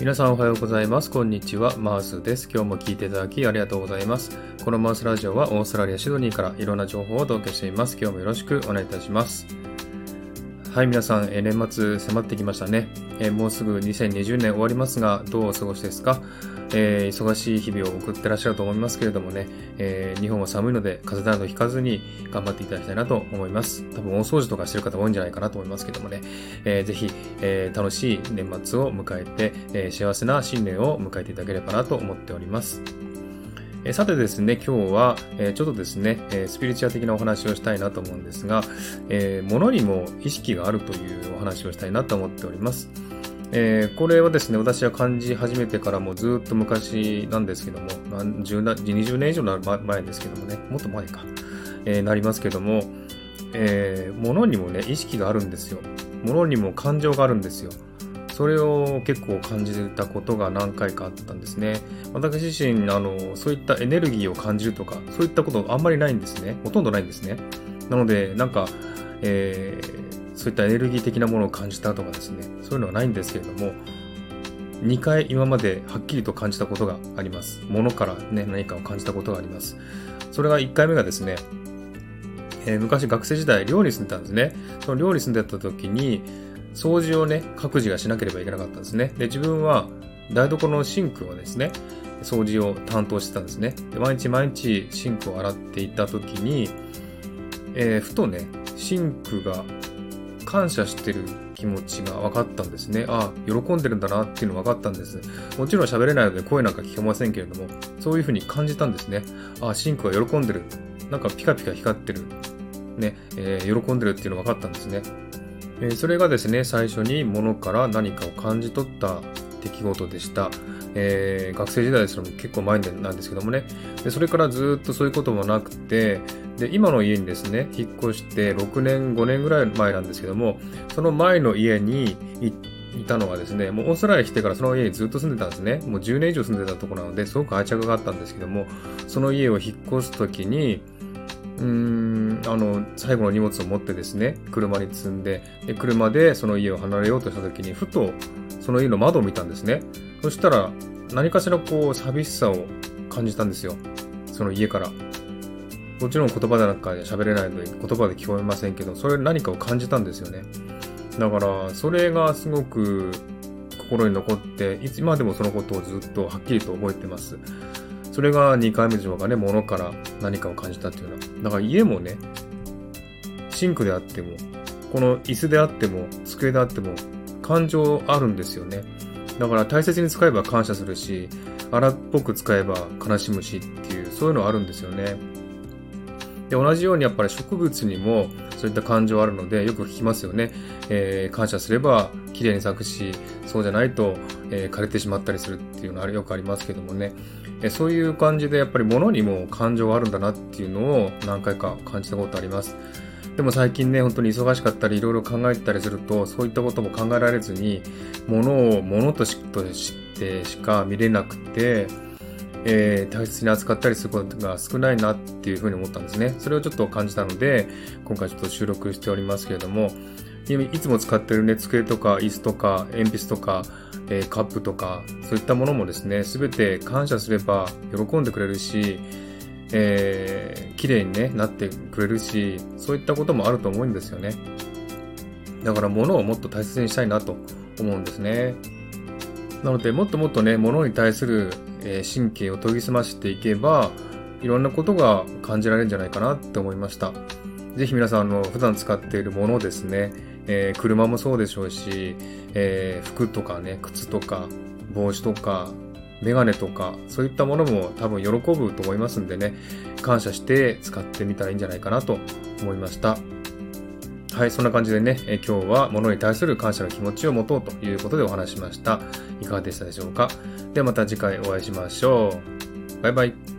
皆さんおはようございます。こんにちは。マウスです。今日も聞いていただきありがとうございます。このマウスラジオはオーストラリア・シドニーからいろんな情報をお届けしています。今日もよろしくお願いいたします。はい、皆さん、え年末迫ってきましたね、えもうすぐ2020年終わりますが、どうお過ごしですか、えー、忙しい日々を送ってらっしゃると思いますけれどもね、えー、日本は寒いので風邪などひかずに頑張っていただきたいなと思います。多分大掃除とかしてる方多いんじゃないかなと思いますけどもね、えー、ぜひ、えー、楽しい年末を迎えて、えー、幸せな新年を迎えていただければなと思っております。えさてですね、今日は、えちょっとですね、えスピリチュア的なお話をしたいなと思うんですが、えー、物にも意識があるというお話をしたいなと思っております。えー、これはですね、私は感じ始めてからもずっと昔なんですけども、20年以上の前ですけどもね、もっと前か、えー、なりますけども、えー、物にもね、意識があるんですよ。物にも感情があるんですよ。それを結構感じたことが何回かあったんですね。私自身、あの、そういったエネルギーを感じるとか、そういったことあんまりないんですね。ほとんどないんですね。なので、なんか、えー、そういったエネルギー的なものを感じたとかですね、そういうのはないんですけれども、2回今まではっきりと感じたことがあります。物からね、何かを感じたことがあります。それが1回目がですね、え、昔学生時代寮に住んでたんですね。その寮に住んでた時に、掃除をね、各自がしなければいけなかったんですね。で、自分は台所のシンクをですね、掃除を担当してたんですね。で毎日毎日シンクを洗っていた時に、えー、ふとね、シンクが感謝してる気持ちが分かったんですね。ああ、喜んでるんだなっていうの分かったんです。もちろん喋れないので声なんか聞こえませんけれども、そういうふうに感じたんですね。ああ、シンクが喜んでる。なんかピカピカ光ってる。ね、えー、喜んでるっていうの分かったんですね。えそれがですね、最初に物から何かを感じ取った出来事でした。えー、学生時代ですの結構前なんですけどもねで。それからずっとそういうこともなくて、で、今の家にですね、引っ越して6年、5年ぐらい前なんですけども、その前の家にいたのがですね、もうオーストラリア来てからその家にずっと住んでたんですね。もう10年以上住んでたとこなので、すごく愛着があったんですけども、その家を引っ越すときに、うーん、あの、最後の荷物を持ってですね、車に積んで、で、車でその家を離れようとした時に、ふとその家の窓を見たんですね。そしたら、何かしらこう、寂しさを感じたんですよ。その家から。もちろん言葉でなんか喋れないので、言葉で聞こえませんけど、それ何かを感じたんですよね。だから、それがすごく心に残って、いつ今でもそのことをずっとはっきりと覚えてます。それが2回目でしょうかね、物から何かを感じたっていうのは。だから家もね、シンクであっても、この椅子であっても、机であっても、感情あるんですよね。だから大切に使えば感謝するし、荒っぽく使えば悲しむしっていう、そういうのあるんですよね。で、同じようにやっぱり植物にもそういった感情あるので、よく聞きますよね。えー、感謝すれば綺麗に咲くし、そうじゃないと、えー、枯れてしまったりするっていうのはよくありますけどもね。えそういう感じでやっぱり物にも感情があるんだなっていうのを何回か感じたことあります。でも最近ね、本当に忙しかったり、いろいろ考えたりすると、そういったことも考えられずに、物を物としてしか見れなくて、えー、大切に扱ったりすることが少ないなっていうふうに思ったんですね。それをちょっと感じたので、今回ちょっと収録しておりますけれども、いつも使ってるね、机とか椅子とか鉛筆とか、えー、カップとか、そういったものもですね、すべて感謝すれば喜んでくれるし、えー、綺麗に、ね、なってくれるし、そういったこともあると思うんですよね。だから物をもっと大切にしたいなと思うんですね。なので、もっともっとね、物に対する、えー、神経を研ぎ澄ましていけば、いろんなことが感じられるんじゃないかなって思いました。ぜひ皆さん、あの、普段使っているものですね、えー、車もそうでしょうし、えー、服とかね、靴とか、帽子とか、メガネとか、そういったものも多分喜ぶと思いますんでね、感謝して使ってみたらいいんじゃないかなと思いました。はい、そんな感じでね、え今日は物に対する感謝の気持ちを持とうということでお話しました。いかがでしたでしょうか？ではまた次回お会いしましょう。バイバイ。